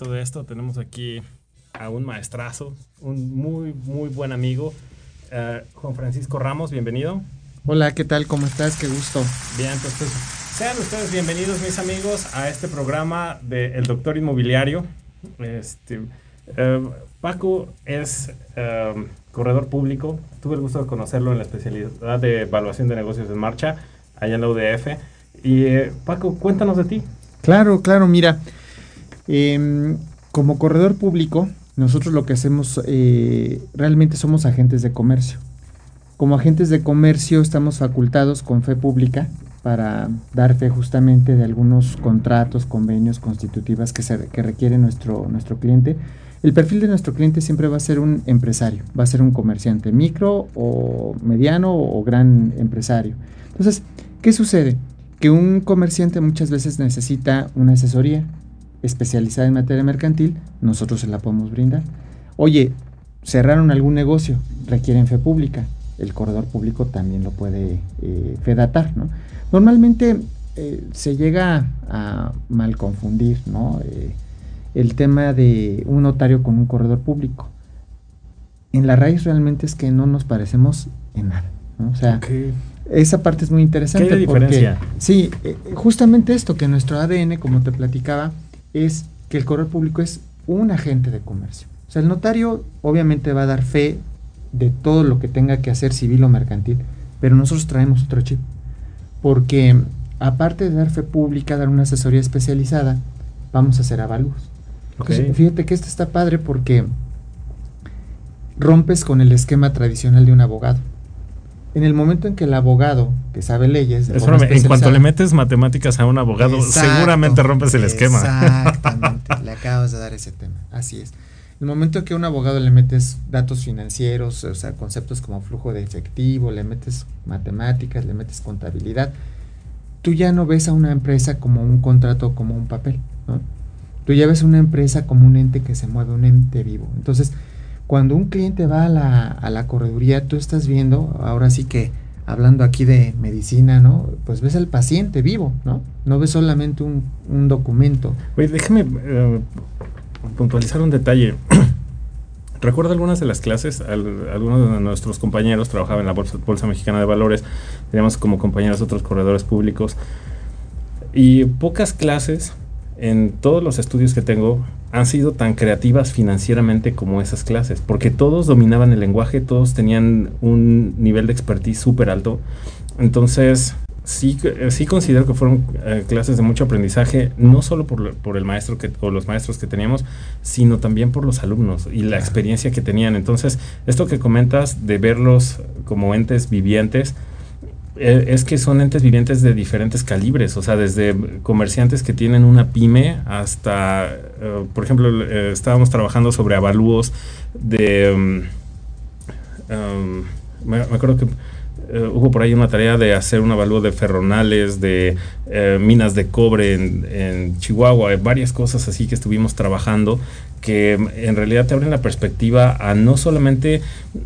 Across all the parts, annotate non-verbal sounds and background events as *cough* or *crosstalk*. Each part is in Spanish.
propósito de esto tenemos aquí a un maestrazo, un muy, muy buen amigo, eh, Juan Francisco Ramos, bienvenido. Hola, ¿qué tal? ¿Cómo estás? Qué gusto. Bien, pues, pues sean ustedes bienvenidos, mis amigos, a este programa de El Doctor Inmobiliario. Este, eh, Paco es eh, corredor público, tuve el gusto de conocerlo en la especialidad de evaluación de negocios en marcha, allá en la UDF. Y Paco, cuéntanos de ti. Claro, claro, mira, em, como corredor público, nosotros lo que hacemos, eh, realmente somos agentes de comercio. Como agentes de comercio estamos facultados con fe pública para dar fe justamente de algunos contratos, convenios, constitutivas que, se, requiere nuestro, nuestro cliente. El perfil de nuestro cliente siempre va a ser un empresario, va a ser un comerciante micro o mediano o gran empresario. Entonces, ¿qué sucede? Que un comerciante muchas veces necesita una asesoría, especializada en materia mercantil, nosotros se la podemos brindar. Oye, cerraron algún negocio, requieren fe pública, el corredor público también lo puede eh, fedatar, ¿no? Normalmente eh, se llega a mal confundir, ¿no? Eh, el tema de un notario con un corredor público. En la raíz realmente es que no nos parecemos en nada, ¿no? O sea, esa parte es muy interesante. ¿Qué diferencia? Sí, justamente esto que nuestro ADN, como te platicaba, es que el correo público es un agente de comercio. O sea, el notario obviamente va a dar fe de todo lo que tenga que hacer civil o mercantil, pero nosotros traemos otro chip. Porque aparte de dar fe pública, dar una asesoría especializada, vamos a hacer avalúos. fíjate que esto está padre porque rompes con el esquema tradicional de un abogado en el momento en que el abogado que sabe leyes. en cuanto le metes matemáticas a un abogado, seguramente rompes el esquema. Exactamente, *laughs* le acabas de dar ese tema. Así es. En el momento en que a un abogado le metes datos financieros, o sea, conceptos como flujo de efectivo, le metes matemáticas, le metes contabilidad, tú ya no ves a una empresa como un contrato, como un papel, ¿no? Tú ya ves a una empresa como un ente que se mueve, un ente vivo. Entonces, cuando un cliente va a la, a la correduría, tú estás viendo, ahora sí que hablando aquí de medicina, ¿no? Pues ves al paciente vivo, ¿no? No ves solamente un, un documento. Oye, déjame eh, puntualizar un detalle. *clears throat* Recuerdo algunas de las clases, algunos de nuestros compañeros trabajaban en la Bolsa, Bolsa Mexicana de Valores, teníamos como compañeros otros corredores públicos, y pocas clases en todos los estudios que tengo han sido tan creativas financieramente como esas clases, porque todos dominaban el lenguaje, todos tenían un nivel de expertise súper alto. Entonces, sí, sí considero que fueron eh, clases de mucho aprendizaje, no solo por, por, el maestro que, o los maestros que teníamos, sino también por los alumnos y la experiencia que tenían. Entonces, esto que comentas de verlos como entes vivientes, es que son entes vivientes de diferentes calibres, o sea, desde comerciantes que tienen una pyme hasta, eh, por ejemplo, eh, estábamos trabajando sobre avalúos de... Um, um, me, acuerdo que hubo por ahí una tarea de hacer un avalúo de ferronales, de minas de cobre en, en Chihuahua, varias cosas así que estuvimos trabajando que en realidad te abren la perspectiva a no solamente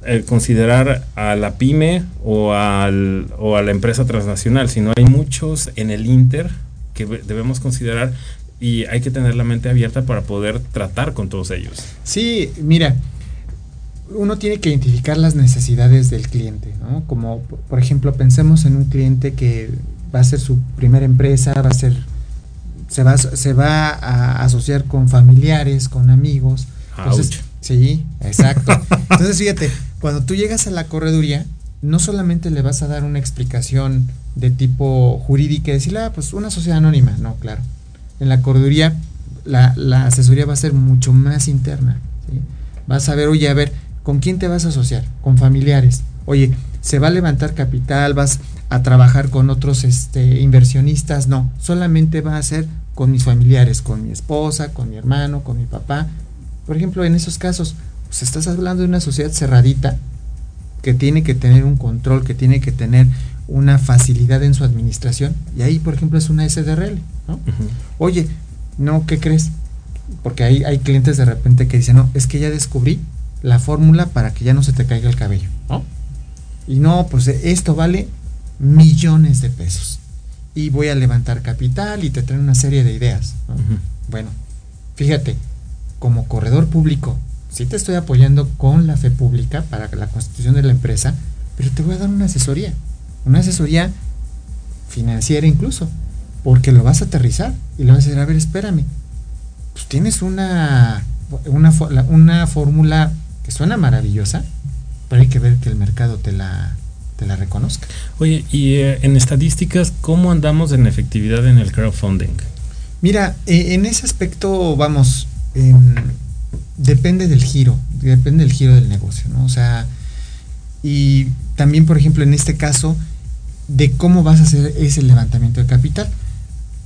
eh, considerar a la pyme o, al, o a la empresa transnacional, sino hay muchos en el Inter que debemos considerar y hay que tener la mente abierta para poder tratar con todos ellos. Sí, mira, uno tiene que identificar las necesidades del cliente, ¿no? Como por ejemplo, pensemos en un cliente que va a ser su primera empresa, va a ser se va, se va a asociar con familiares, con amigos. Entonces, sí, exacto. Entonces, fíjate, cuando tú llegas a la correduría, no solamente le vas a dar una explicación de tipo jurídica y decirle, ah, pues una sociedad anónima. No, claro. En la correduría, la, la asesoría va a ser mucho más interna. Vas a ver, oye, a ver, ¿con quién te vas a asociar? Con familiares. Oye, ¿se va a levantar capital? ¿Vas a trabajar con otros este, inversionistas, no, solamente va a ser con mis familiares, con mi esposa, con mi hermano, con mi papá. Por ejemplo, en esos casos, pues estás hablando de una sociedad cerradita, que tiene que tener un control, que tiene que tener una facilidad en su administración. Y ahí, por ejemplo, es una SDRL. ¿no? Oye, no, ¿qué crees? Porque hay, hay clientes de repente que dicen, no, es que ya descubrí la fórmula para que ya no se te caiga el cabello. ¿no? Y no, pues esto vale millones de pesos. Y voy a levantar capital y te traen una serie de ideas. ¿no? Bueno, fíjate, como corredor público, sí te estoy apoyando con la fe pública para la constitución de la empresa, pero te voy a dar una asesoría una asesoría financiera incluso, porque lo vas a aterrizar y le vas a decir, a ver, espérame, pues tienes una, una, una fórmula que suena maravillosa, pero hay que ver que el mercado te la, la reconozca. Oye, y eh, en estadísticas, ¿cómo andamos en efectividad en el crowdfunding? Mira, eh, en ese aspecto, vamos, eh, depende del giro, depende del giro del negocio, ¿no? O sea, y también, por ejemplo, en este caso, de cómo vas a hacer ese levantamiento de capital.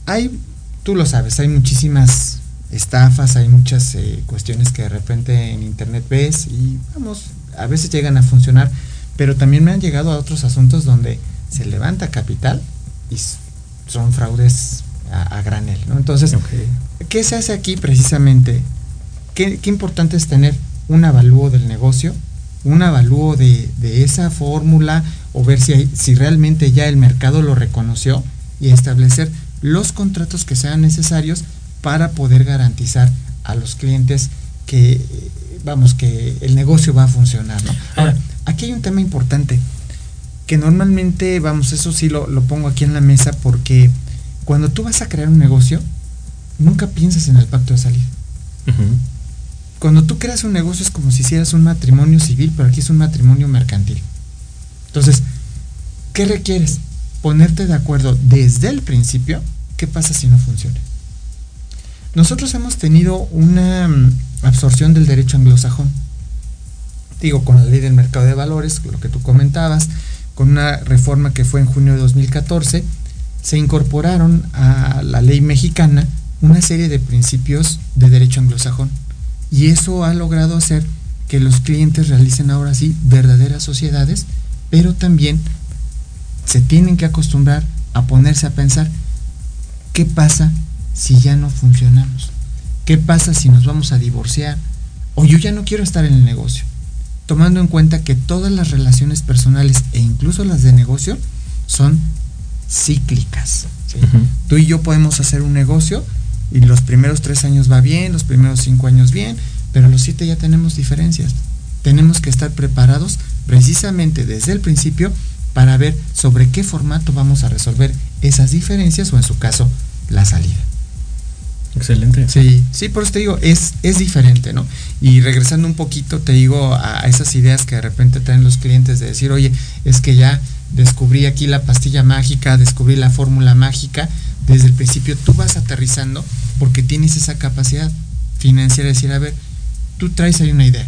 Hay, tú lo sabes, hay muchísimas estafas, hay muchas eh, cuestiones que de repente en internet ves y vamos, a veces llegan a funcionar, pero también me han llegado a otros asuntos donde se levanta capital y son fraudes a, granel, ¿no? Entonces, ¿qué se hace aquí precisamente? ¿Qué, ¿Qué, importante es tener un avalúo del negocio, un avalúo de, de esa fórmula o ver si, si realmente ya el mercado lo reconoció y establecer los contratos que sean necesarios para poder garantizar a los clientes que, vamos, que el negocio va a funcionar. ¿no? Ahora, aquí hay un tema importante que normalmente, vamos, eso sí lo, pongo aquí en la mesa porque cuando tú vas a crear un negocio, nunca piensas en el pacto de salida. Cuando tú creas un negocio es como si hicieras un matrimonio civil, pero aquí es un matrimonio mercantil. Entonces, ¿qué requieres? Ponerte de acuerdo desde el principio qué pasa si no funciona. Nosotros hemos tenido una mm, absorción del derecho anglosajón. Digo, con la ley del mercado de valores, lo que tú comentabas, con una reforma que fue en junio de 2014, se incorporaron a la ley mexicana una serie de principios de derecho anglosajón. Y eso ha logrado hacer que los clientes realicen ahora sí verdaderas sociedades pero también se tienen que acostumbrar a ponerse a pensar, ¿qué pasa si ya no funcionamos? ¿Qué pasa si nos vamos a divorciar? O yo ya no quiero estar en el negocio. Tomando en cuenta que todas las relaciones personales e incluso las de negocio son cíclicas. Tú y yo podemos hacer un negocio y los primeros tres años va bien, los primeros cinco años bien, pero los siete ya tenemos diferencias. Tenemos que estar preparados precisamente desde el principio para ver sobre qué formato vamos a resolver esas diferencias o en su caso la salida. Excelente. Sí, sí, por eso te digo, es, es diferente, ¿no? Y regresando un poquito, te digo, a esas ideas que de repente traen los clientes de decir, oye, es que ya descubrí aquí la pastilla mágica, descubrí la fórmula mágica, desde el principio tú vas aterrizando porque tienes esa capacidad financiera de decir, a ver, tú traes ahí una idea,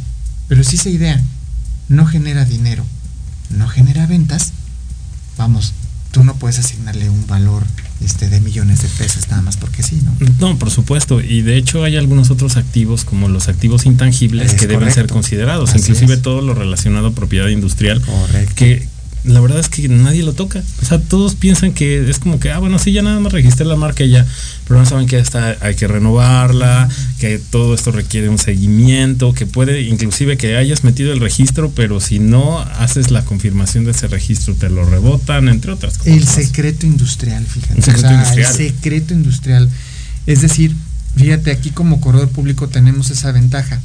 pero si esa idea no genera dinero, no genera ventas, vamos, tú no puedes asignarle un valor este, de millones de pesos nada más porque sí, ¿no? No, por supuesto. Y de hecho hay algunos otros activos como los activos intangibles que deben ser considerados, inclusive todo lo relacionado a propiedad industrial, correcto. que la verdad es que nadie lo toca. O sea, todos piensan que es como que, ah, bueno, sí, ya nada más registré la marca y ya, pero no saben que está, hay que renovarla, que todo esto requiere un seguimiento, que puede, inclusive que hayas metido el registro, pero si no haces la confirmación de ese registro, te lo rebotan, entre otras cosas. El secreto industrial, fíjate. Industrial. El secreto industrial. Es decir, fíjate, aquí como corredor público tenemos esa ventaja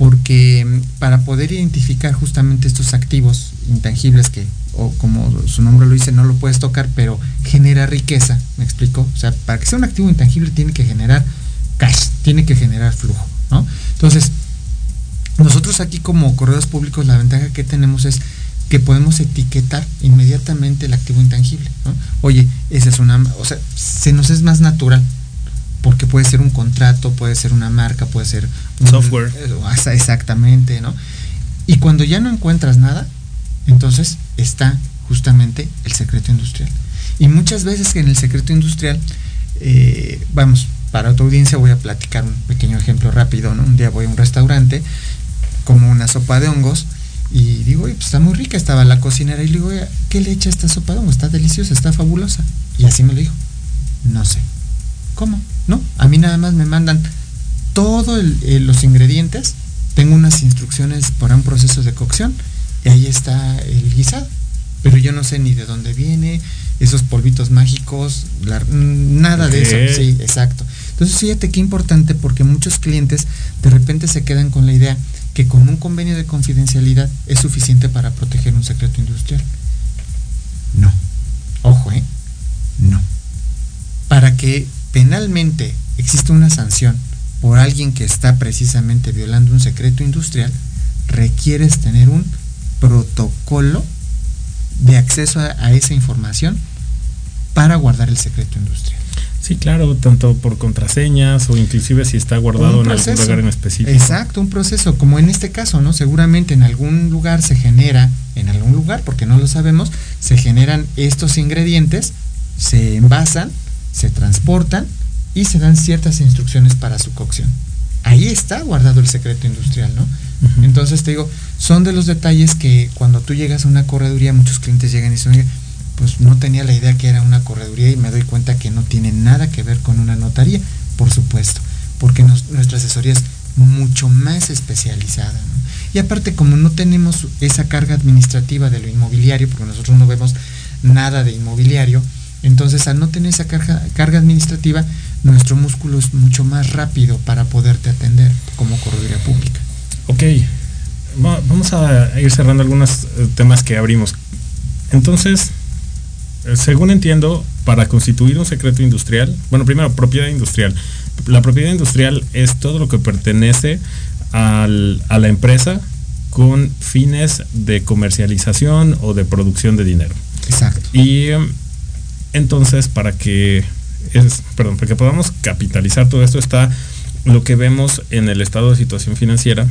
porque mm, para poder identificar justamente estos activos intangibles que o como su nombre lo dice, no lo puedes tocar, pero genera riqueza, ¿me explico? O sea, para que sea un activo intangible tiene que generar cash, tiene que generar flujo, ¿no? Entonces, nosotros aquí como corredores públicos la ventaja que tenemos es que podemos etiquetar inmediatamente el activo intangible, ¿no? Oye, esa es una, o sea, se nos es más natural, porque puede ser un contrato, puede ser una marca, puede ser un software. Exactamente, ¿no? Y cuando ya no encuentras nada, entonces está justamente el secreto industrial. Y muchas veces en el secreto industrial, eh, vamos, para tu audiencia voy a platicar un pequeño ejemplo rápido, ¿no? Un día voy a un restaurante, como una sopa de hongos, Y digo, pues está muy rica, estaba la cocinera y le digo, ¿qué le echa esta sopa de hongo? Está deliciosa, está fabulosa. Y así me lo dijo. No sé. ¿Cómo? No, a mí nada más me mandan todos los ingredientes, tengo unas instrucciones para un proceso de cocción y ahí está el guisado. Pero yo no sé ni de dónde viene, esos polvitos mágicos, nada de eso. Sí, exacto. Entonces fíjate qué importante porque muchos clientes de repente se quedan con la idea que con un convenio de confidencialidad es suficiente para proteger un secreto industrial. No. Ojo, ¿eh? No. Para que penalmente exista una sanción por alguien que está precisamente violando un secreto industrial, requieres tener un protocolo de acceso a, esa información para guardar el secreto industrial. Sí, claro, tanto por contraseñas o inclusive si está guardado en algún lugar en específico. Exacto, un proceso, como en este caso, ¿no? Seguramente en algún lugar se genera, en algún lugar, porque no lo sabemos, se generan estos ingredientes, se envasan, se transportan y se dan ciertas instrucciones para su cocción. Ahí está guardado el secreto industrial, ¿no? Entonces te digo, son de los detalles que cuando tú llegas a una correduría, muchos clientes llegan y dicen, pues no tenía la idea que era una correduría y me doy cuenta que no tiene nada que ver con una notaría, por supuesto, porque nuestra asesoría es mucho más especializada. Y aparte, como no tenemos esa carga administrativa de lo inmobiliario, porque nosotros no vemos nada de inmobiliario, entonces al no tener esa carga, carga administrativa, nuestro músculo es mucho más rápido para poderte atender como correduría pública. Ok, vamos a ir cerrando algunos eh, temas que abrimos. Entonces, eh, según entiendo, para constituir un secreto industrial, bueno, primero, propiedad industrial. La propiedad industrial es todo lo que pertenece a la empresa con fines de comercialización o de producción de dinero. Exacto. Y entonces, para que, es, perdón, para que podamos capitalizar todo esto está lo que vemos en el estado de situación financiera,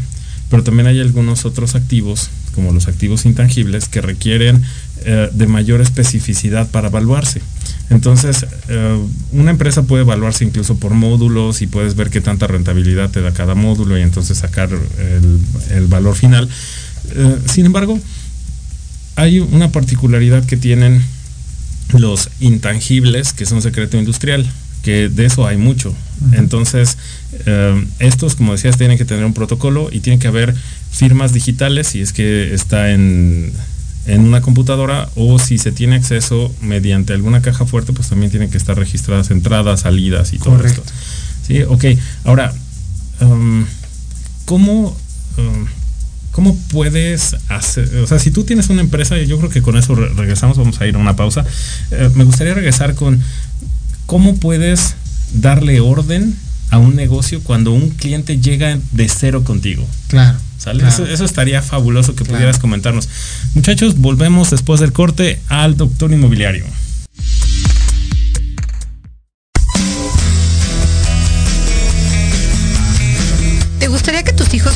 pero también hay algunos otros activos, como los activos intangibles, que requieren eh, de mayor especificidad para evaluarse. Entonces, eh, una empresa puede evaluarse incluso por módulos y puedes ver qué tanta rentabilidad te da cada módulo y entonces sacar el, valor final. Eh, sin embargo, hay una particularidad que tienen los intangibles, que son secreto industrial, que de eso hay mucho. Entonces, estos, como decías, tienen que tener un protocolo y tienen que haber firmas digitales si es que está en en una computadora o si se tiene acceso mediante alguna caja fuerte, pues también tienen que estar registradas entradas, salidas y todo esto. Sí, ok. Ahora, um, ¿cómo, um, ¿cómo puedes hacer? O sea, si tú tienes una empresa, yo creo que con eso regresamos, vamos a ir a una pausa. Eh, me gustaría regresar con cómo puedes darle orden a un negocio cuando un cliente llega de cero contigo. Claro. Eso, estaría fabuloso que pudieras comentarnos. Muchachos, volvemos después del corte al doctor inmobiliario.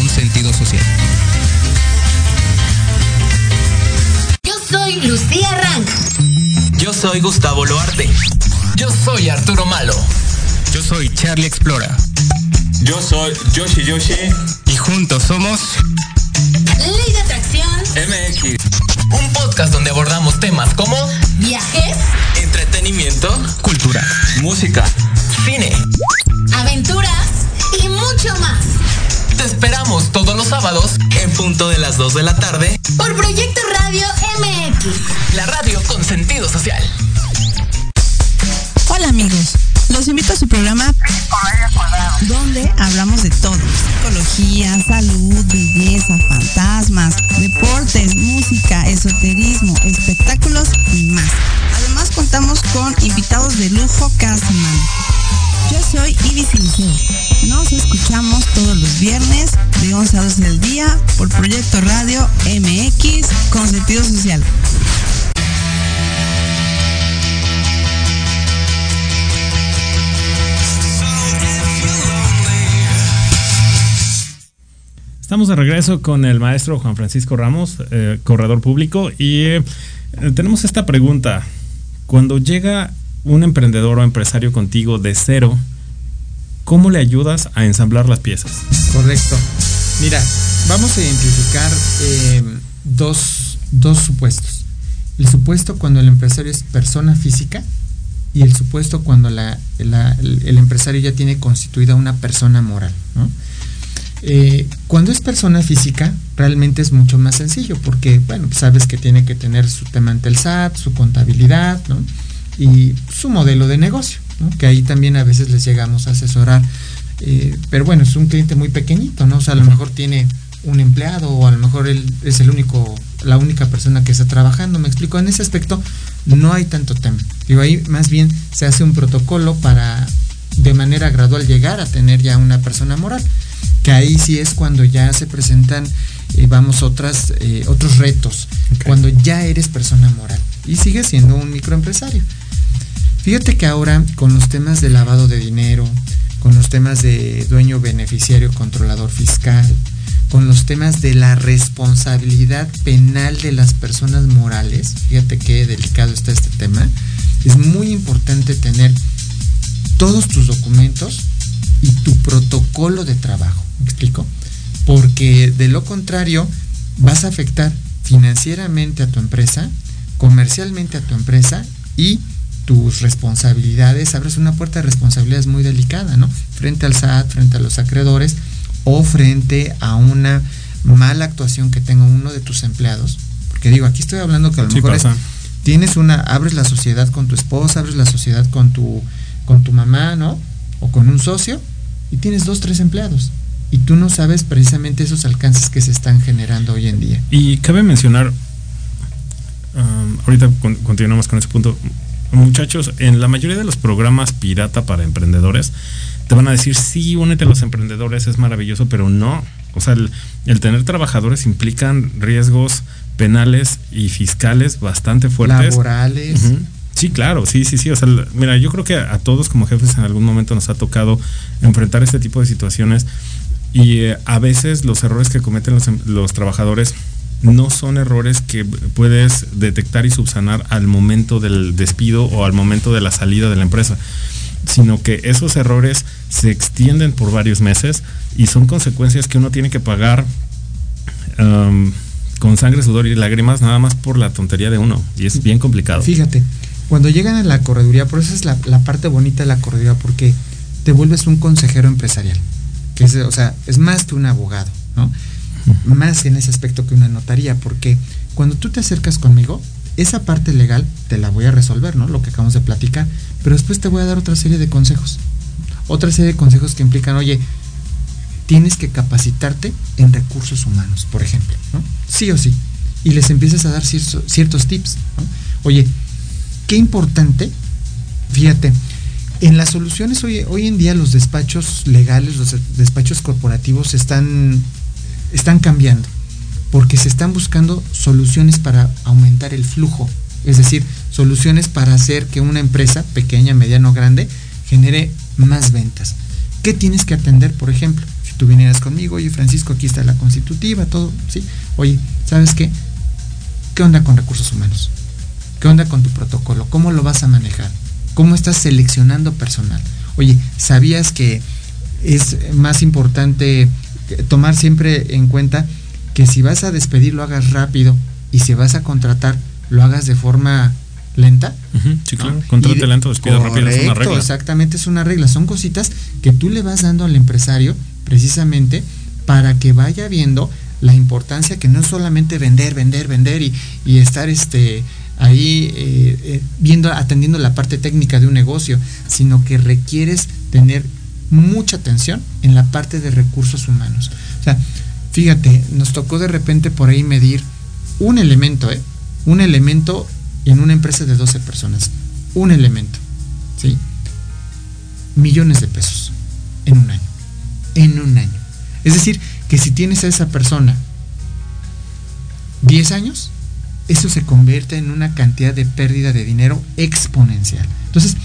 un sentido social. Yo soy Lucía Rank Yo soy Gustavo Loarte. Yo soy Arturo Malo. Yo soy Charlie Explora. Yo soy Yoshi Yoshi. Y juntos somos... Ley de Atracción MX. Un podcast donde abordamos temas como Viajes Entretenimiento. Cultura. Música. Sábados En punto de las 2 de la tarde. Por Proyecto Radio MX la radio con sentido social. Hola amigos, los invito a su programa donde hablamos de todo. Psicología, salud, belleza, fantasmas, deportes, música, esoterismo, espectáculos y más. Además contamos con invitados de lujo cada semana. Yo soy Ibis Siliceo. Nos escuchamos todos los viernes de 11 a 12 del día por Proyecto Radio MX con sentido social. Estamos de regreso con el maestro Juan Francisco Ramos, eh, corredor público, y eh, tenemos esta pregunta. Cuando llega un emprendedor o empresario contigo de cero, ¿cómo le ayudas a ensamblar las piezas? Correcto. Mira, vamos a identificar eh, dos, dos supuestos. El supuesto cuando el empresario es persona física y el supuesto cuando el, empresario ya tiene constituida una persona moral. Eh, cuando es persona física, realmente es mucho más sencillo, porque, bueno, sabes que tiene que tener su tema ante el SAT, su contabilidad, ¿no? Y su modelo de negocio, ¿no? Que ahí también a veces les llegamos a asesorar. Eh, pero bueno, es un cliente muy pequeñito, ¿no? O sea, a lo mejor tiene un empleado o a lo mejor él es el único, la única persona que está trabajando. Me explico, en ese aspecto no hay tanto tema. Digo, ahí más bien se hace un protocolo para de manera gradual llegar a tener ya una persona moral que ahí sí es cuando ya se presentan eh, vamos otras eh, otros retos cuando ya eres persona moral y sigues siendo un microempresario fíjate que ahora con los temas de lavado de dinero con los temas de dueño beneficiario controlador fiscal con los temas de la responsabilidad penal de las personas morales fíjate qué delicado está este tema es muy importante tener todos tus documentos y tu protocolo de trabajo. ¿Me explico? Porque de lo contrario vas a afectar financieramente a tu empresa, comercialmente a tu empresa y tus responsabilidades, abres una puerta de responsabilidades muy delicada, ¿no? Frente al SAT, frente a los acreedores o frente a una mala actuación que tenga uno de tus empleados. Porque digo, aquí estoy hablando que a lo Sí mejor es- tienes una, abres la sociedad con tu esposa, abres la sociedad con tu, con tu mamá, ¿no? O con un socio y tienes dos, tres empleados. Y tú no sabes precisamente esos alcances que se están generando hoy en día. Y cabe mencionar, um, ahorita con- continuamos con ese punto, muchachos, en la mayoría de los programas pirata para emprendedores, te van a decir, sí, únete a los emprendedores, es maravilloso, pero no. O sea, el, el tener trabajadores implican riesgos penales y fiscales bastante fuertes. Laborales. Sí, claro, sí, sí, sí. O sea, mira, yo creo que a, a todos como jefes en algún momento nos ha tocado enfrentar este tipo de situaciones y eh, a veces los errores que cometen los, em- los trabajadores no son errores que puedes detectar y subsanar al momento del despido o al momento de la salida de la empresa, sino que esos errores se extienden por varios meses y son consecuencias que uno tiene que pagar am, con sangre, sudor y lágrimas nada más por la tontería de uno y es bien complicado. Fíjate, cuando llegan a la correduría, por eso es la, la parte bonita de la correduría, porque te vuelves un consejero empresarial. Que es, o sea, es más que un abogado, ¿no? Más en ese aspecto que una notaría, porque cuando tú te acercas conmigo, esa parte legal te la voy a resolver, ¿no? Lo que acabamos de platicar, pero después te voy a dar otra serie de consejos. Otra serie de consejos que implican, oye, tienes que capacitarte en recursos humanos, por ejemplo, ¿no? Sí o sí. Y les empiezas a dar ciertos, tips. Oye, qué importante, fíjate, en las soluciones hoy, hoy en día los despachos legales, los despachos corporativos están, están cambiando, porque se están buscando soluciones para aumentar el flujo, es decir, soluciones para hacer que una empresa, pequeña, mediana o grande, genere más ventas. ¿Qué tienes que atender, por ejemplo? Si tú vinieras conmigo, oye Francisco, aquí está la constitutiva, todo, ¿sí? Oye, ¿sabes qué? ¿Qué onda con recursos humanos? ¿Qué onda con tu protocolo? ¿Cómo lo vas a manejar? ¿Cómo estás seleccionando personal? Oye, ¿sabías que es más importante tomar siempre en cuenta que si vas a despedir lo hagas rápido y si vas a contratar lo hagas de forma lenta? Sí, claro. Contrate lento, despida rápido, es una regla. exactamente, es una regla. Son cositas que tú le vas dando al empresario precisamente para que vaya viendo la importancia que no es solamente vender, vender, vender y, y estar este ahí eh, eh, viendo, atendiendo la parte técnica de un negocio, sino que requieres tener mucha atención en la parte de recursos humanos. O sea, fíjate, nos tocó de repente por ahí medir un elemento, ¿eh? Un elemento en una empresa de 12 personas. Un elemento, ¿sí? Millones de pesos en un año. En un año. Es decir, que si tienes a esa persona 10 años, eso se convierte en una cantidad de pérdida de dinero exponencial. Entonces,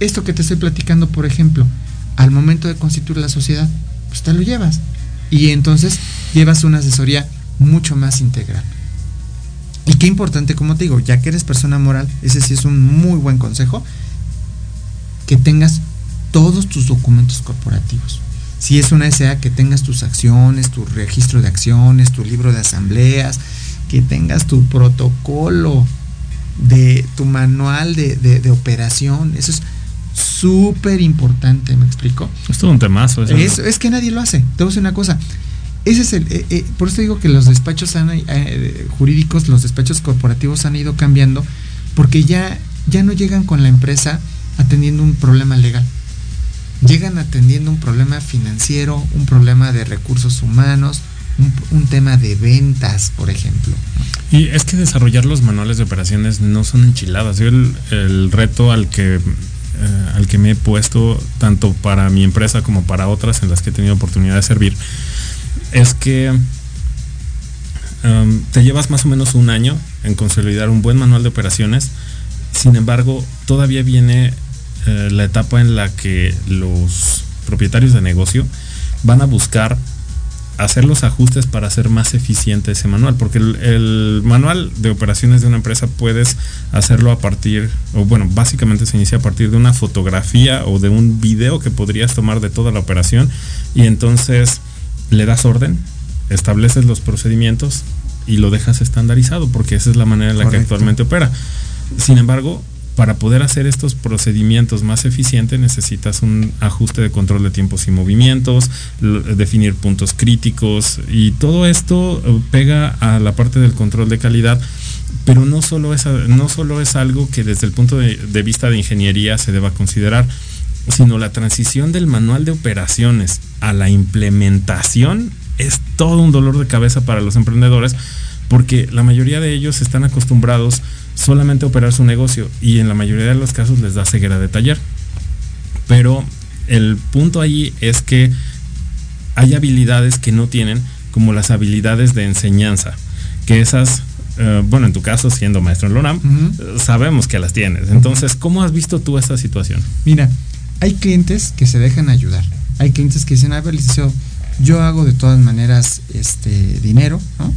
esto que te estoy platicando, por ejemplo, al momento de constituir la sociedad, pues te lo llevas. Y entonces llevas una asesoría mucho más integral. Y qué importante, como te digo, ya que eres persona moral, ese sí es un muy buen consejo, que tengas todos tus documentos corporativos. Si es una SA, que tengas tus acciones, tu registro de acciones, tu libro de asambleas, que tengas tu protocolo de tu manual de, de- de operación. Eso es súper importante, ¿me explico? Es todo un temazo. eso. Es, es que nadie lo hace. Te voy a decir una cosa. Ese es el, eh, eh, por eso digo que los despachos han, eh, jurídicos, los despachos corporativos han ido cambiando porque ya, ya no llegan con la empresa atendiendo un problema legal. Llegan atendiendo un problema financiero, un problema de recursos humanos, un, un tema de ventas, por ejemplo. Y es que desarrollar los manuales de operaciones no son enchiladas. Yo el, el reto al que, eh, al que me he puesto, tanto para mi empresa como para otras en las que he tenido oportunidad de servir, es que um, te llevas más o menos un año en consolidar un buen manual de operaciones. Sin embargo, todavía viene eh, la etapa en la que los propietarios de negocio van a buscar hacer los ajustes para hacer más eficiente ese manual, porque el, el manual de operaciones de una empresa puedes hacerlo a partir, o bueno, básicamente se inicia a partir de una fotografía o de un video que podrías tomar de toda la operación y entonces le das orden, estableces los procedimientos y lo dejas estandarizado, porque esa es la manera en la que actualmente opera. Sin embargo, para poder hacer estos procedimientos más eficientes necesitas un ajuste de control de tiempos y movimientos, definir puntos críticos y todo esto eh, pega a la parte del control de calidad. Pero no solo es, a- no solo es algo que desde el punto de, de vista de ingeniería se deba considerar, sino la transición del manual de operaciones a la implementación es todo un dolor de cabeza para los emprendedores porque la mayoría de ellos están acostumbrados solamente operar su negocio y en la mayoría de los casos les da ceguera de taller. Pero el punto allí es que hay habilidades que no tienen, como las habilidades de enseñanza, que esas, eh, bueno, en tu caso, siendo maestro en LONAM, sabemos que las tienes. Entonces, ¿cómo has visto tú esta situación? Mira, hay clientes que se dejan ayudar. Hay clientes que dicen, a ver, licenciado, yo hago de todas maneras este dinero, ¿no?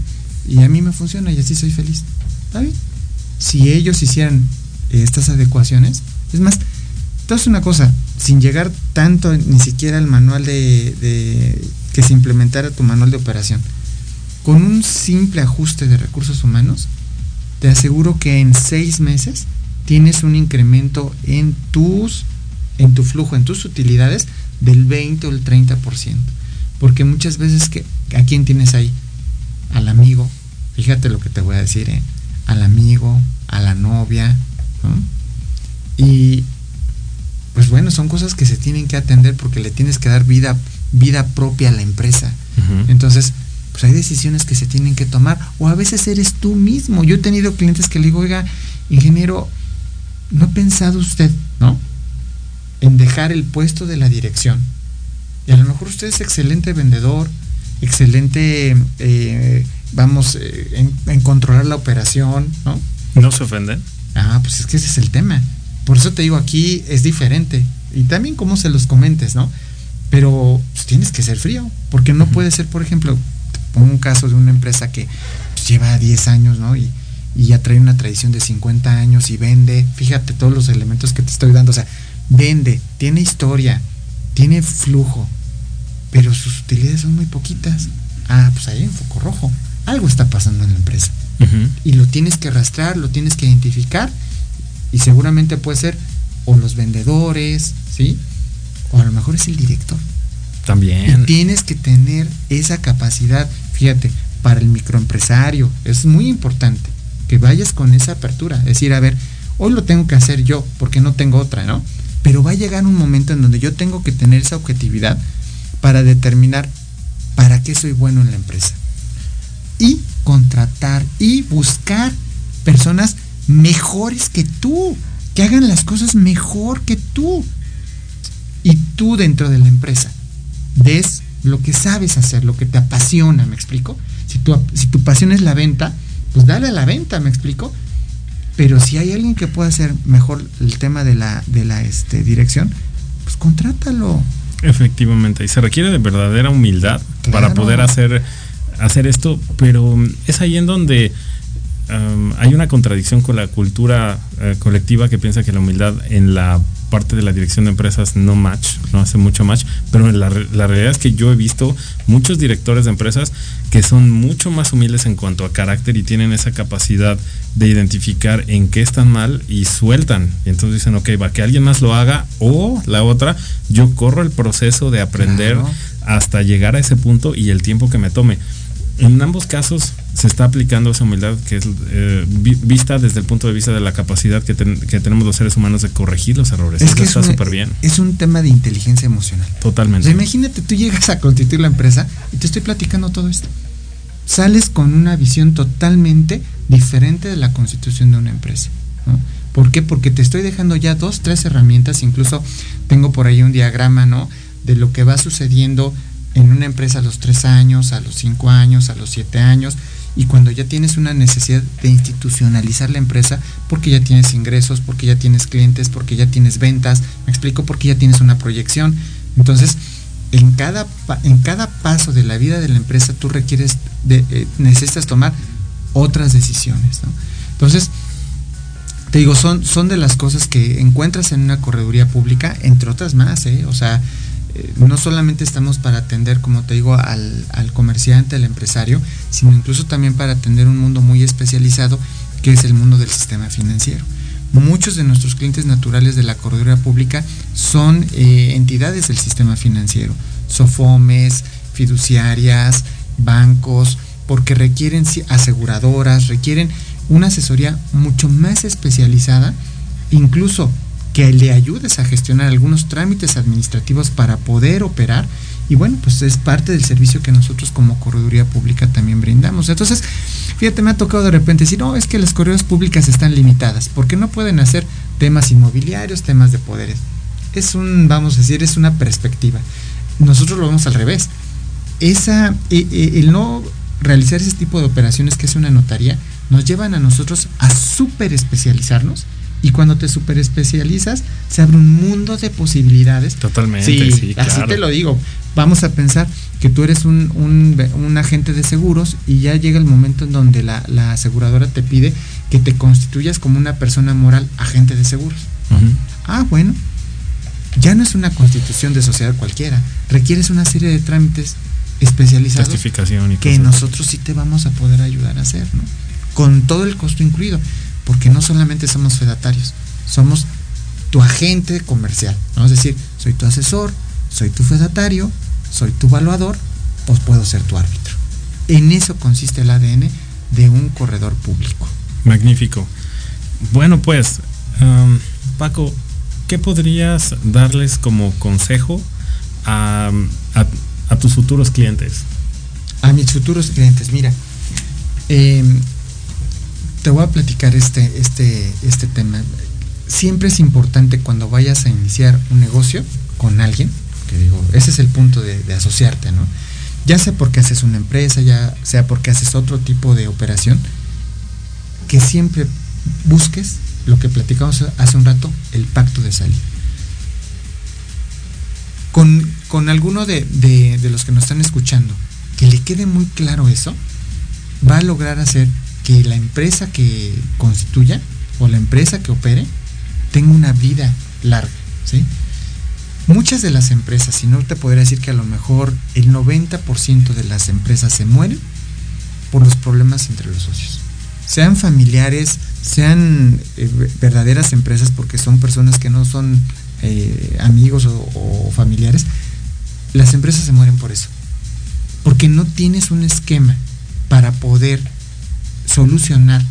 Y a mí me funciona y así soy feliz. ¿Está bien? Si ellos hicieran estas adecuaciones, es más, entonces una cosa, sin llegar tanto ni siquiera al manual de, de- que se implementara tu manual de operación, con un simple ajuste de recursos humanos, te aseguro que en seis meses tienes un incremento en tus, en tu flujo, en tus utilidades del 20 o el 30%. Porque muchas veces que, ¿a quién tienes ahí? Al amigo, fíjate lo que te voy a decir, ¿eh? Al amigo, a la novia, ¿no? Y pues bueno, son cosas que se tienen que atender porque le tienes que dar vida, vida propia a la empresa. Entonces, pues hay decisiones que se tienen que tomar o a veces eres tú mismo. Yo he tenido clientes que le digo, oiga, ingeniero, ¿no ha pensado usted, no? En dejar el puesto de la dirección. Y a lo mejor usted es excelente vendedor, excelente, eh, vamos, eh, en, en controlar la operación, ¿no? ¿No se ofenden? Ah, pues es que ese es el tema. Por eso te digo, aquí es diferente. Y también cómo se los comentes, ¿no? Pero pues, tienes que ser frío. Porque no puede ser, por ejemplo, te pongo un caso de una empresa que pues, lleva 10 años, ¿no? Y, y ya trae una tradición de 50 años y vende, fíjate todos los elementos que te estoy dando, o sea, vende, tiene historia, tiene flujo, pero sus utilidades son muy poquitas. Ah, pues ahí un foco rojo. Algo está pasando en la empresa. Y lo tienes que rastrear, lo tienes que identificar y seguramente puede ser o los vendedores, ¿sí? O a lo mejor es el director. Y También. tienes que tener esa capacidad, fíjate, para el microempresario. Es muy importante que vayas con esa apertura. Es decir, a ver, hoy lo tengo que hacer yo porque no tengo otra, ¿no? Pero va a llegar un momento en donde yo tengo que tener esa objetividad para determinar para qué soy bueno en la empresa. Y contratar y buscar personas mejores que tú, que hagan las cosas mejor que tú. Y tú dentro de la empresa des lo que sabes hacer, lo que te apasiona, ¿me explico? Si tu, si tu pasión es la venta, pues dale a la venta, ¿me explico? Pero si hay alguien que pueda hacer mejor el tema de la, de la este, dirección, pues contrátalo. Efectivamente, y se requiere de verdadera humildad para poder hacer, hacer esto, pero es ahí en donde um, hay una contradicción con la cultura eh, colectiva que piensa que la humildad en la parte de la dirección de empresas no match, no hace mucho match, pero la, re- la realidad es que yo he visto muchos directores de empresas que son mucho más humildes en cuanto a carácter y tienen esa capacidad de identificar en qué están mal y sueltan. Y entonces dicen, ok, va, que alguien más lo haga o la otra, yo corro el proceso de aprender Claro. hasta llegar a ese punto y el tiempo que me tome. En ambos casos se está aplicando esa humildad que es eh, vi- vista desde el punto de vista de la capacidad que, ten- que tenemos los seres humanos de corregir los errores. Es Eso que está un, súper bien. es un tema de inteligencia emocional. O Totalmente. sea, imagínate, tú llegas a constituir la empresa y te estoy platicando todo esto. Sales con una visión totalmente diferente de la constitución de una empresa. ¿no? ¿Por qué? Porque te estoy dejando ya dos, tres herramientas, incluso tengo por ahí un diagrama, ¿no? De lo que va sucediendo en una empresa a los tres años, a los cinco años, a los siete años, y cuando ya tienes una necesidad de institucionalizar la empresa, porque ya tienes ingresos, porque ya tienes clientes, porque ya tienes ventas, me explico, porque ya tienes una proyección. Entonces, en cada, en cada paso de la vida de la empresa tú requieres, eh, necesitas tomar otras decisiones. Entonces, te digo, son, son de las cosas que encuentras en una correduría pública, entre otras más, ¿eh? O sea, no solamente estamos para atender, como te digo, al, comerciante, al empresario, sino incluso también para atender un mundo muy especializado, que es el mundo del sistema financiero. Muchos de nuestros clientes naturales de la correduría pública son eh, entidades del sistema financiero, sofomes, fiduciarias, bancos, porque requieren aseguradoras, requieren una asesoría mucho más especializada, incluso que le ayudes a gestionar algunos trámites administrativos para poder operar. Y bueno, pues es parte del servicio que nosotros como correduría pública también brindamos. Entonces, fíjate, me ha tocado de repente decir, no, es que las corredurías públicas están limitadas, porque no pueden hacer temas inmobiliarios, temas de poderes. Es un, vamos a decir, es una perspectiva. Nosotros lo vemos al revés. Esa, eh, eh, el no realizar ese tipo de operaciones que es una notaría, nos llevan a nosotros a súper especializarnos y cuando te super especializas se abre un mundo de posibilidades. Totalmente, Sí, sí, así claro. te lo digo. Vamos a pensar que tú eres un, un, un agente de seguros y ya llega el momento en donde la, la aseguradora te pide que te constituyas como una persona moral agente de seguros. Ah, bueno. Ya no es una constitución de sociedad cualquiera. Requieres una serie de trámites especializados Testificación y que cosas. nosotros sí te vamos a poder ayudar a hacer, ¿no? Con todo el costo incluido, porque no solamente somos fedatarios, somos tu agente comercial, ¿no? Es decir, soy tu asesor, soy tu fedatario, soy tu evaluador, pues puedo ser tu árbitro. En eso consiste el ADN de un corredor público. Magnífico. Bueno, pues, am, Paco, ¿qué podrías darles como consejo a, a- a tus futuros clientes? A mis futuros clientes, mira, eh, te voy a platicar este, este, este tema. Siempre es importante cuando vayas a iniciar un negocio con alguien, que digo, ese es el punto de, asociarte, ¿no? Ya sea porque haces una empresa, ya sea porque haces otro tipo de operación, que siempre busques lo que platicamos hace un rato, el pacto de salida. Con, con alguno de- de los que nos están escuchando, que le quede muy claro eso, va a lograr hacer que la empresa que constituya o la empresa que opere tenga una vida larga, ¿sí? Muchas de las empresas, si no te podría decir que a lo mejor el 90% de las empresas se mueren por los problemas entre los socios. Sean familiares, sean eh, verdaderas empresas porque son personas que no son eh, amigos o, o familiares, las empresas se mueren por eso. Porque no tienes un esquema para poder solucionar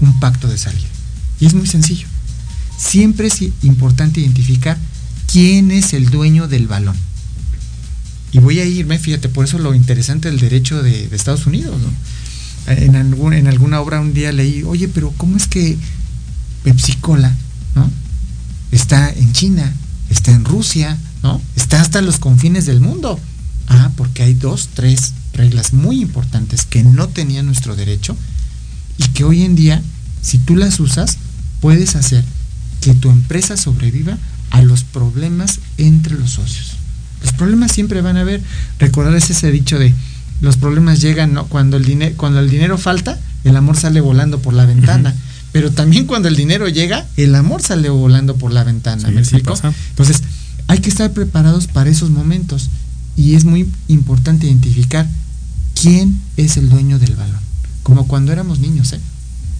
un pacto de salida. Y es muy sencillo. Siempre es importante identificar quién es el dueño del balón. Y voy a irme, fíjate, por eso lo interesante del derecho de, Estados Unidos. En, algún, en alguna obra un día leí, oye, pero ¿cómo es que Pepsi Cola ¿no? está en China, está en Rusia, ¿no? está hasta los confines del mundo? Ah, porque hay dos, tres reglas muy importantes que no tenía nuestro derecho y que hoy en día, si tú las usas, puedes hacer que tu empresa sobreviva a los problemas entre los socios. Los problemas siempre van a haber. Recordar ese dicho de los problemas llegan ¿no? cuando, el dinero cuando el dinero falta, el amor sale volando por la ventana. Uh -huh. Pero también cuando el dinero llega, el amor sale volando por la ventana. Sí, ¿Me explico? Entonces, hay que estar preparados para esos momentos. Y es muy importante identificar quién es el dueño del balón. Como cuando éramos niños, ¿eh?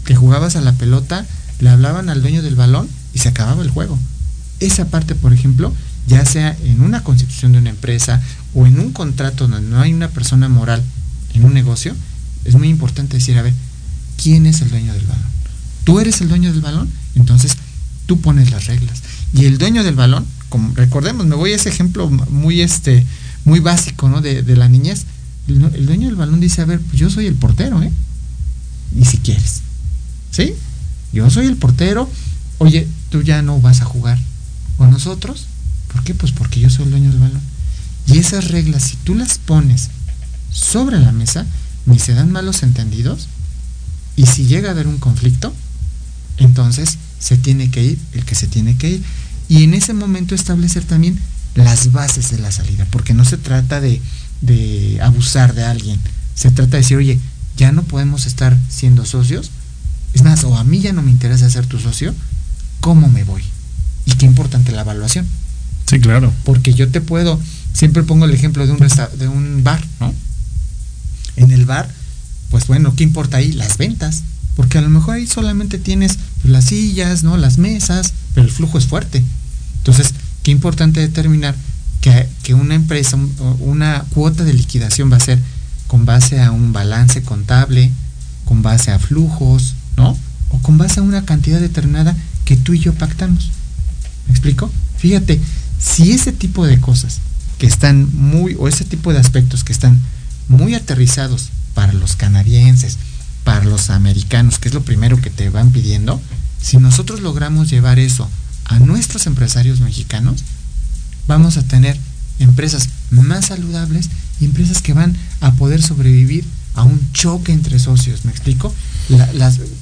Que jugabas a la pelota, le hablaban al dueño del balón y se acababa el juego. Esa parte, por ejemplo, ya sea en una constitución de una empresa o en un contrato donde no hay una persona moral en un negocio, es muy importante decir, a ver, ¿quién es el dueño del balón? ¿Tú eres el dueño del balón? Entonces, tú pones las reglas. Y el dueño del balón, como recordemos, me voy a ese ejemplo muy, este, muy básico, ¿no? De, de la niñez. El, el, dueño del balón dice, a ver, pues yo soy el portero, ¿eh? Y si quieres. ¿Sí? Yo soy el portero. Oye, tú ya no vas a jugar con nosotros. ¿Por qué? Pues porque yo soy el dueño del balón. Y esas reglas, si tú las pones sobre la mesa, ni se dan malos entendidos. Y si llega a haber un conflicto, entonces se tiene que ir el que se tiene que ir. Y en ese momento establecer también las bases de la salida, porque no se trata de, de abusar de alguien. Se trata de decir, oye, ya no podemos estar siendo socios. Es más, o a mí ya no me interesa ser tu socio, ¿cómo me voy? Y qué importante la evaluación. Sí, claro. Porque yo te puedo, siempre pongo el ejemplo de un, de un bar, ¿no? En el bar, pues bueno, ¿qué importa ahí? Las ventas. Porque a lo mejor ahí solamente tienes pues, las sillas, ¿no? Las mesas, pero el flujo es fuerte. Entonces, qué importante determinar que, que una empresa, una cuota de liquidación va a ser con base a un balance contable, con base a flujos, ¿no? O con base a una cantidad determinada que tú y yo pactamos. ¿Me explico? Fíjate, si ese tipo de cosas que están muy, o ese tipo de aspectos que están muy aterrizados para los canadienses, para los americanos, que es lo primero que te van pidiendo, si nosotros logramos llevar eso a nuestros empresarios mexicanos, vamos a tener empresas más saludables y empresas que van a poder sobrevivir a un choque entre socios, ¿me explico?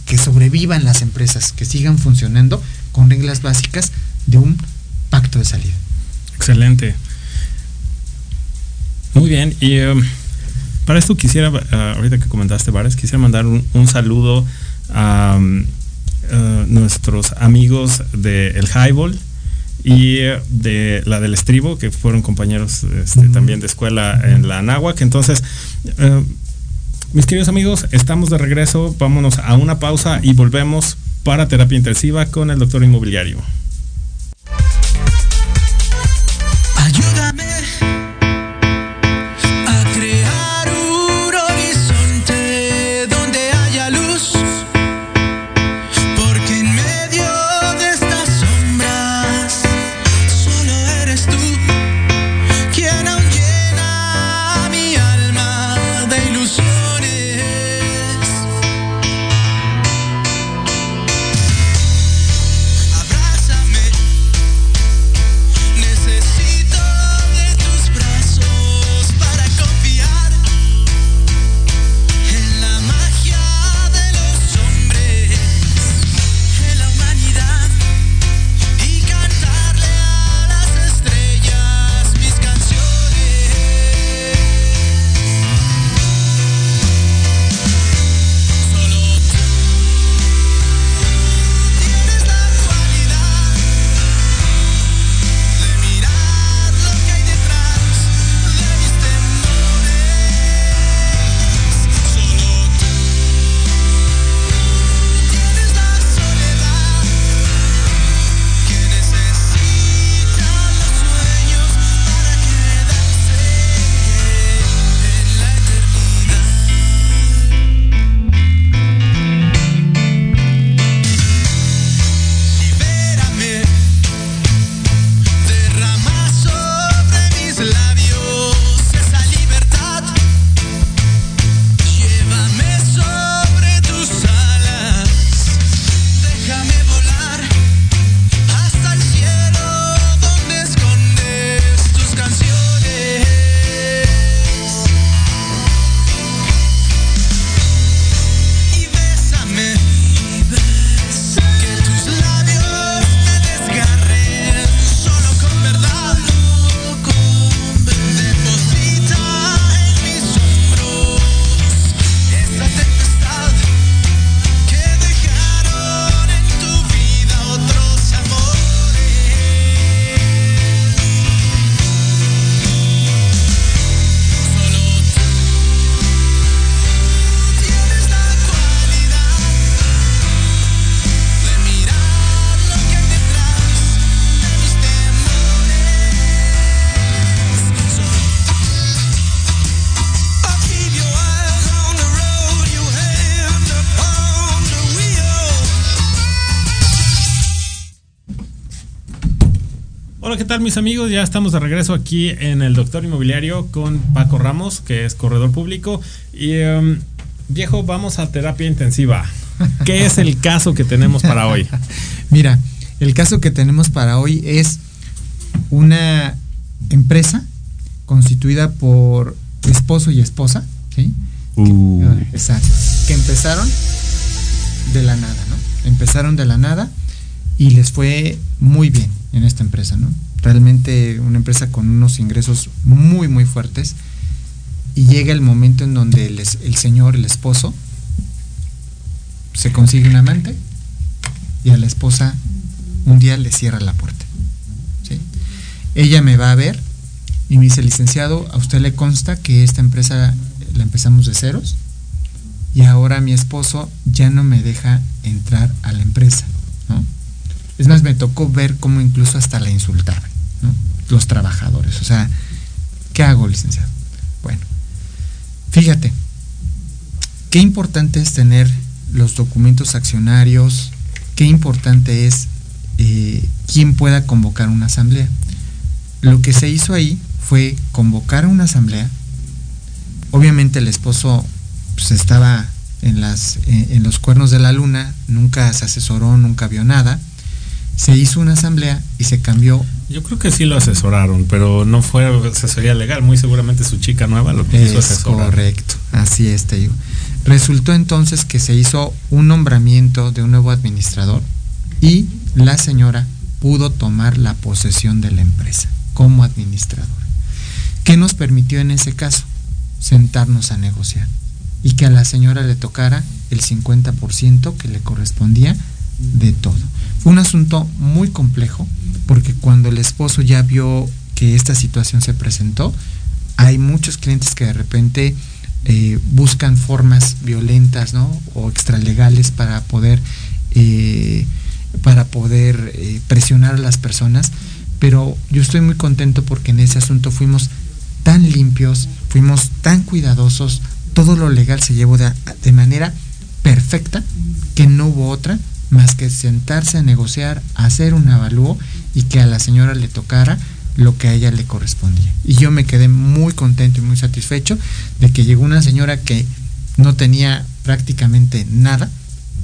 Que sobrevivan las empresas, que sigan funcionando con reglas básicas de un pacto de salida. Excelente. Muy bien, y um, para esto quisiera, uh, ahorita que comentaste bares, quisiera mandar un, saludo a um, uh, nuestros amigos de El Highball y de la del Estribo, que fueron compañeros este, uh -huh. también de escuela en la Anáhuac. Entonces, uh, mis queridos amigos, estamos de regreso, vámonos a una pausa y volvemos para terapia intensiva con el doctor inmobiliario. Hola, ¿qué tal mis amigos? Ya estamos de regreso aquí en el Doctor Inmobiliario con Paco Ramos, que es corredor público. Y em, viejo, vamos a terapia intensiva. ¿Qué es el caso que tenemos para hoy? *laughs* Mira, el caso que tenemos para hoy es una empresa constituida por esposo y esposa, ¿sí? Uh. Exacto. Que empezaron de la nada, ¿no? Empezaron de la nada y les fue muy bien en esta empresa, ¿no? Realmente una empresa con unos ingresos muy, muy fuertes. Y llega el momento en donde el, señor, el esposo, se consigue un amante y a la esposa un día le cierra la puerta. ¿sí? Ella me va a ver y me dice, licenciado, a usted le consta que esta empresa la empezamos de ceros y ahora mi esposo ya no me deja entrar a la empresa. ¿no? Es más, me tocó ver cómo incluso hasta la insultaban, ¿no? los trabajadores. O sea, ¿qué hago, licenciado? Bueno, fíjate, qué importante es tener los documentos accionarios, qué importante es eh, quién pueda convocar una asamblea. Lo que se hizo ahí fue convocar una asamblea. Obviamente el esposo pues, estaba en, las, eh, en los cuernos de la luna, nunca se asesoró, nunca vio nada. Se hizo una asamblea y se cambió. Yo creo que sí lo asesoraron, pero no fue asesoría legal. Muy seguramente su chica nueva lo quiso es asesorar. Correcto, así es, te digo. Resultó entonces que se hizo un nombramiento de un nuevo administrador y la señora pudo tomar la posesión de la empresa como administradora. ¿Qué nos permitió en ese caso? Sentarnos a negociar y que a la señora le tocara el 50% que le correspondía de todo. Un asunto muy complejo porque cuando el esposo ya vio que esta situación se presentó, hay muchos clientes que de repente eh, buscan formas violentas ¿no? o extralegales para poder, eh, para poder eh, presionar a las personas, pero yo estoy muy contento porque en ese asunto fuimos tan limpios, fuimos tan cuidadosos, todo lo legal se llevó de manera perfecta, que no hubo otra más que sentarse a negociar, hacer un avalúo y que a la señora le tocara lo que a ella le correspondía. Y yo me quedé muy contento y muy satisfecho de que llegó una señora que no tenía prácticamente nada,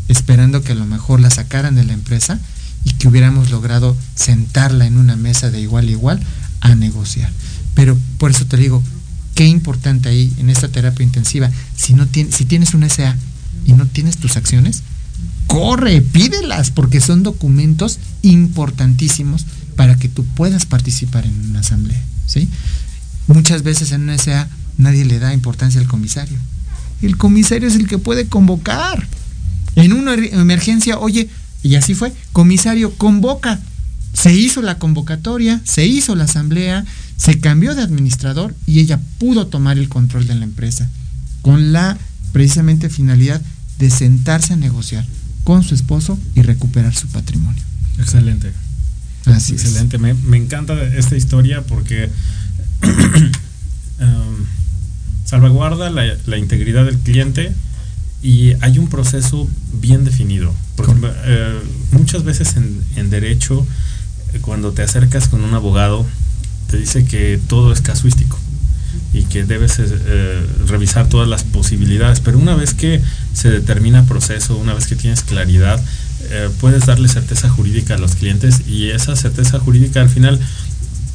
esperando que a lo mejor la sacaran de la empresa y que hubiéramos logrado sentarla en una mesa de igual a igual a negociar. Pero por eso te digo, qué importante ahí en esta terapia intensiva, si, no tienes, si tienes un SA y no tienes tus acciones, corre, pídelas, porque son documentos importantísimos para que tú puedas participar en una asamblea. ¿sí? Muchas veces en una SA nadie le da importancia al comisario. El comisario es el que puede convocar. En una emergencia, oye, y así fue, comisario convoca. Se hizo la convocatoria, se hizo la asamblea, se cambió de administrador y ella pudo tomar el control de la empresa con la precisamente finalidad de sentarse a negociar con su esposo y recuperar su patrimonio. Excelente. Así Excelente. Me, me, encanta esta historia porque um, *clears throat* salvaguarda la, la, integridad del cliente y hay un proceso bien definido. Porque eh, muchas veces en, en derecho, cuando te acercas con un abogado, te dice que todo es casuístico y que debes eh, revisar todas las posibilidades, pero una vez que se determina proceso, una vez que tienes claridad, eh, puedes darle certeza jurídica a los clientes y esa certeza jurídica al final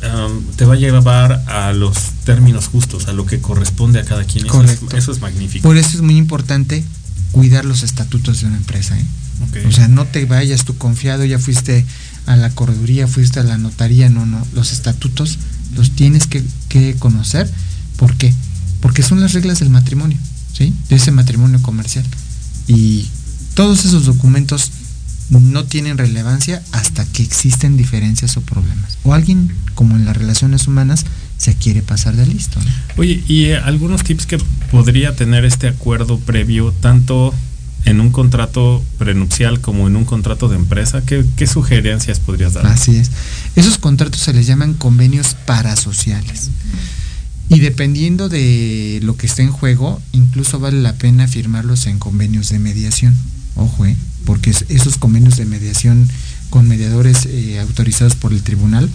um, te va a llevar a los términos justos, a lo que corresponde a cada quien. Eso es, eso es, magnífico. Por eso es muy importante cuidar los estatutos de una empresa. ¿eh? Okay. O sea, no te vayas tú confiado, ya fuiste a la correduría, fuiste a la notaría, no, no. Los estatutos los tienes que, que conocer. ¿Por qué? Porque son las reglas del matrimonio, ¿sí? De ese matrimonio comercial. Y todos esos documentos no tienen relevancia hasta que existen diferencias o problemas. O alguien, como en las relaciones humanas, se quiere pasar de listo. ¿no? Oye, ¿y eh, algunos tips que podría tener este acuerdo previo, tanto en un contrato prenupcial como en un contrato de empresa? ¿Qué, qué sugerencias podrías dar? Así es. Esos contratos se les llaman convenios parasociales. Y dependiendo de lo que esté en juego, incluso vale la pena firmarlos en convenios de mediación. Ojo, ¿eh? porque esos convenios de mediación con mediadores eh, autorizados por el tribunal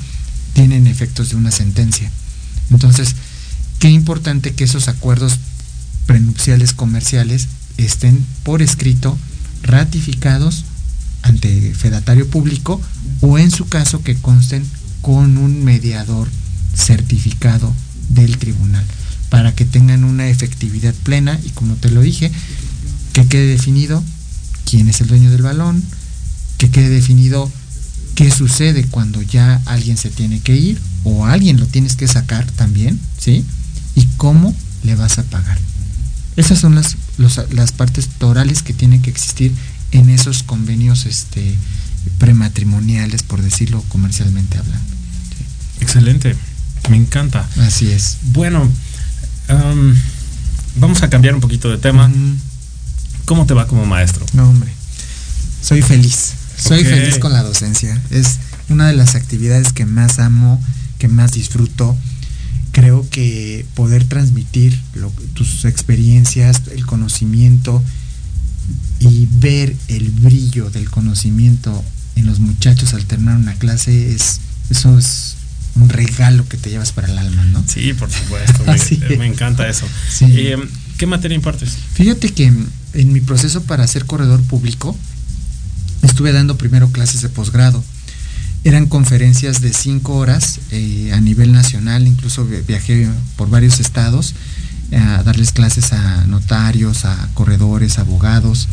tienen efectos de una sentencia. Entonces, qué importante que esos acuerdos prenupciales comerciales estén por escrito, ratificados ante fedatario público o en su caso que consten con un mediador certificado del tribunal para que tengan una efectividad plena y como te lo dije, que quede definido quién es el dueño del balón, que quede definido qué sucede cuando ya alguien se tiene que ir o alguien lo tienes que sacar también, ¿sí? Y cómo le vas a pagar. Esas son las, las partes torales que tienen que existir en esos convenios este, prematrimoniales, por decirlo comercialmente hablando. Excelente, me encanta. Así es. Bueno, um, vamos a cambiar un poquito de tema. Mm. ¿Cómo te va como maestro? No, hombre. Soy feliz. Soy okay. feliz con la docencia. Es una de las actividades que más amo, que más disfruto. Creo que poder transmitir lo, tus experiencias, el conocimiento y ver el brillo del conocimiento en los muchachos al terminar una clase es eso es un regalo que te llevas para el alma, ¿no? Sí, por supuesto. me, *laughs* me, encanta eso. Sí. Eh, ¿Qué materia impartes? Fíjate que en mi proceso para ser corredor público estuve dando primero clases de posgrado. Eran conferencias de cinco horas eh, a nivel nacional, incluso viajé por varios estados a darles clases a notarios, a corredores, abogados,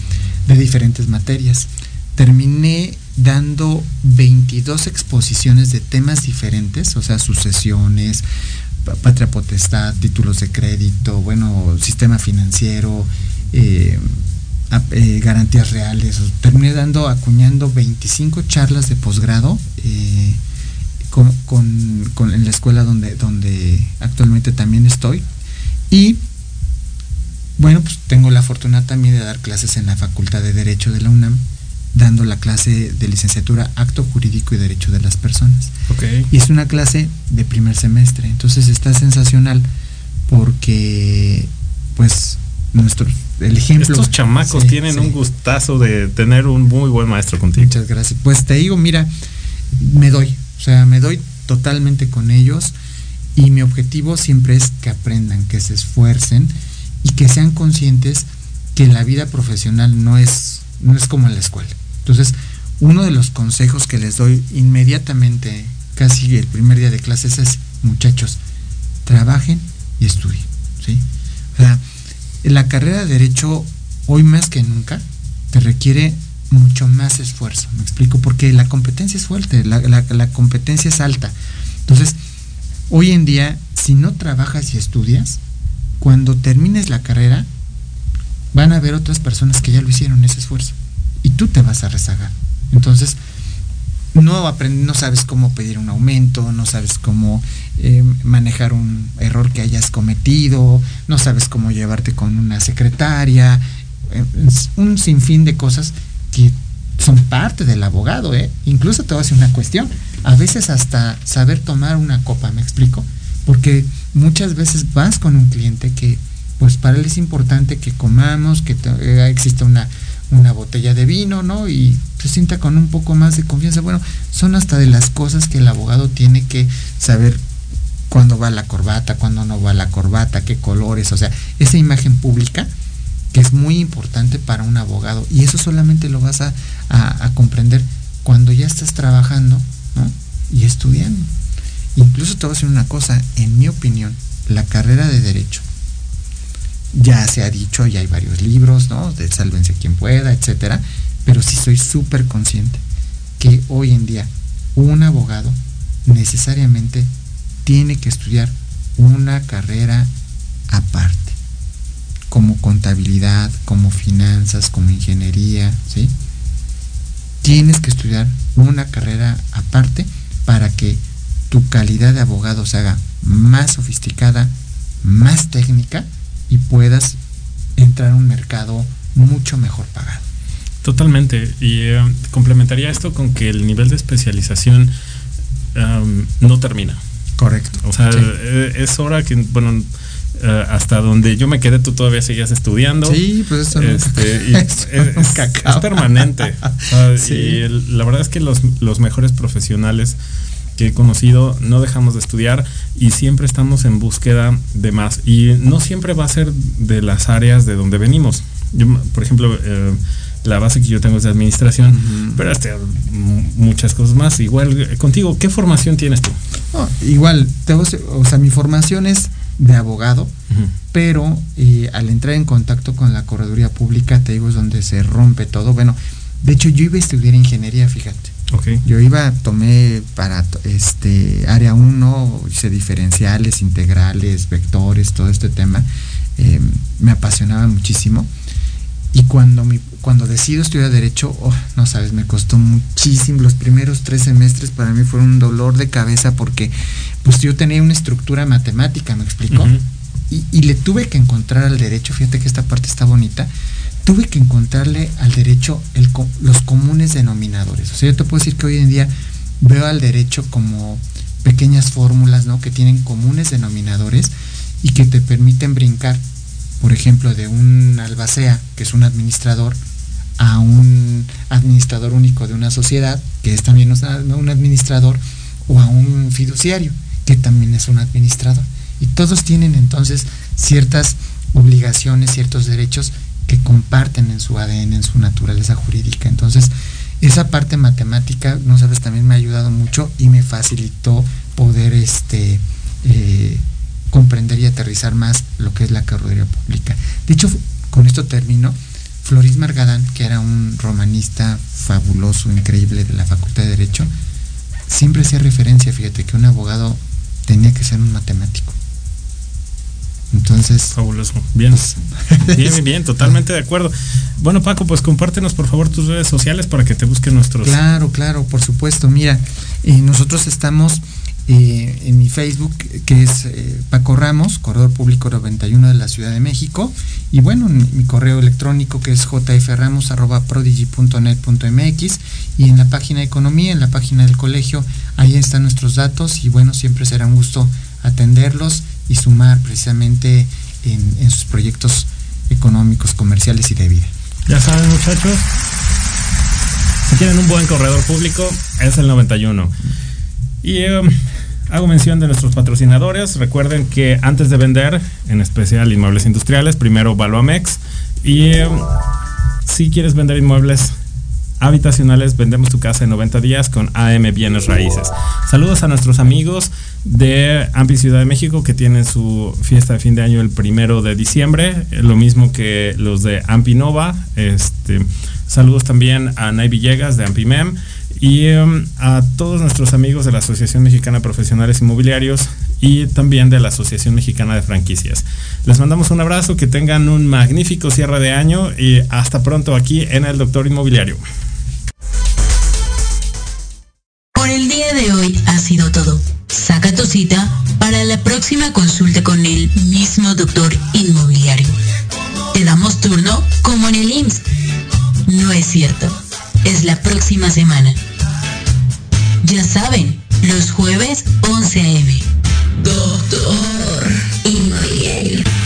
de diferentes materias. Terminé dando 22 exposiciones de temas diferentes, o sea, sucesiones, patria potestad, títulos de crédito, bueno, sistema financiero, eh, eh, garantías reales. Terminé dando, acuñando 25 charlas de posgrado eh, con, en la escuela donde, donde actualmente también estoy. Y bueno, pues tengo la fortuna también de dar clases en la Facultad de Derecho de la UNAM, dando la clase de licenciatura Acto Jurídico y Derecho de las Personas. Okay. Y es una clase de primer semestre, entonces está sensacional porque pues nuestro el ejemplo estos chamacos sí, tienen sí. un gustazo de tener un muy buen maestro contigo muchas gracias pues te digo mira me doy o sea me doy totalmente con ellos y mi objetivo siempre es que aprendan que se esfuercen y que sean conscientes que la vida profesional no es no es como en la escuela entonces uno de los consejos que les doy inmediatamente casi el primer día de clases es muchachos trabajen y estudien o sea la carrera de derecho hoy más que nunca te requiere mucho más esfuerzo, me explico, porque la competencia es fuerte, la, la, la, competencia es alta. Entonces, hoy en día, si no trabajas y estudias, cuando termines la carrera, van a haber otras personas que ya lo hicieron ese esfuerzo y tú te vas a rezagar. Entonces, no, no sabes cómo pedir un aumento, no sabes cómo eh, manejar un error que hayas cometido, no sabes cómo llevarte con una secretaria, eh, un sinfín de cosas que son parte del abogado, ¿eh? Incluso te voy a hacer una cuestión, a veces hasta saber tomar una copa, ¿me explico? Porque muchas veces vas con un cliente que pues para él es importante que comamos, que eh, exista una una botella de vino, ¿no? Y se sienta con un poco más de confianza. Bueno, son hasta de las cosas que el abogado tiene que saber cuándo va la corbata, cuándo no va la corbata, qué colores, o sea, esa imagen pública que es muy importante para un abogado y eso solamente lo vas a, a, comprender cuando ya estás trabajando ¿no? y estudiando. Incluso te voy a decir una cosa, en mi opinión, la carrera de derecho ya se ha dicho, ya hay varios libros, ¿no? De Sálvense quien pueda, etcétera. Pero sí soy súper consciente que hoy en día un abogado necesariamente tiene que estudiar una carrera aparte, como contabilidad, como finanzas, como ingeniería, ¿sí? Tienes que estudiar una carrera aparte para que tu calidad de abogado se haga más sofisticada, más técnica y puedas entrar a un mercado mucho mejor pagado. Totalmente. Y eh, complementaría esto con que el nivel de especialización um, no termina. Correcto. O sea, sí. Eh, es hora que, bueno, uh, hasta donde yo me quedé, tú todavía seguías estudiando. Sí, pues eso este, *laughs* y es, es, es, permanente. Uh, *laughs* sí. Y el, la verdad es que los, los mejores profesionales que he conocido, no dejamos de estudiar y siempre estamos en búsqueda de más. Y no siempre va a ser de las áreas de donde venimos. Yo, por ejemplo, eh, la base que yo tengo es de administración, pero hasta muchas cosas más. Igual eh, contigo, ¿qué formación tienes tú? Igual, tengo, o sea, mi formación es de abogado, pero eh, al entrar en contacto con la correduría pública, te digo, es donde se rompe todo. Bueno, de hecho, yo iba a estudiar ingeniería, fíjate. Okay. Yo iba, tomé para este área 1, hice diferenciales, integrales, vectores, todo este tema. Eh, me apasionaba muchísimo. Y cuando, mi, cuando decido estudiar Derecho, oh, no sabes, me costó muchísimo. Los primeros tres semestres para mí fueron un dolor de cabeza porque pues yo tenía una estructura matemática, ¿me? Uh -huh. y, y, le tuve que encontrar al derecho, fíjate que esta parte está bonita, tuve que encontrarle al derecho los comunes denominadores. O sea, yo te puedo decir que hoy en día veo al derecho como pequeñas fórmulas, ¿no? Que tienen comunes denominadores y que te permiten brincar, por ejemplo, de un albacea, que es un administrador, a un administrador único de una sociedad, que es también un administrador, o a un fiduciario, que también es un administrador. Y todos tienen entonces ciertas obligaciones, ciertos derechos que comparten en su ADN, en su naturaleza jurídica. Entonces, esa parte matemática, no sabes, también me ha ayudado mucho y me facilitó poder este, eh, comprender y aterrizar más lo que es la carrera pública. De hecho, con esto termino. Floris Margadán, que era un romanista fabuloso, increíble de la Facultad de Derecho, siempre hacía referencia, fíjate, que un abogado tenía que ser un matemático. Entonces. Fabuloso. Bien. *laughs* Bien, bien, bien, totalmente de acuerdo. Bueno, Paco, pues compártenos por favor tus redes sociales para que te busquen nuestros. Claro, claro, por supuesto. Mira, eh, nosotros estamos eh, en mi Facebook, que es eh, Paco Ramos, Corredor Público 91 de la Ciudad de México. Y bueno, mi, mi correo electrónico que es jframos.prodigy.net.mx. Y en la página de Economía, en la página del colegio, ahí están nuestros datos. Y bueno, siempre será un gusto atenderlos y sumar precisamente en, sus proyectos económicos, comerciales y de vida. Ya saben muchachos, si quieren un buen corredor público es el 91. Y um, hago mención de nuestros patrocinadores. Recuerden que antes de vender, en especial inmuebles industriales, primero Valuamex. Y um, si quieres vender inmuebles habitacionales, vendemos tu casa en 90 días con AM Bienes Raíces. Saludos a nuestros amigos de Ampi Ciudad de México que tienen su fiesta de fin de año el primero de diciembre, lo mismo que los de Ampi Nova. Este, saludos también a Nay Villegas de Ampimem y um, a todos nuestros amigos de la Asociación Mexicana de Profesionales Inmobiliarios y también de la Asociación Mexicana de Franquicias. Les mandamos un abrazo, que tengan un magnífico cierre de año y hasta pronto aquí en el Doctor Inmobiliario. Cita para la próxima consulta con el mismo doctor inmobiliario. Te damos turno como en el IMSS. No es cierto. Es la próxima semana. Ya saben, los jueves 11 a.m. Doctor Inmobiliario.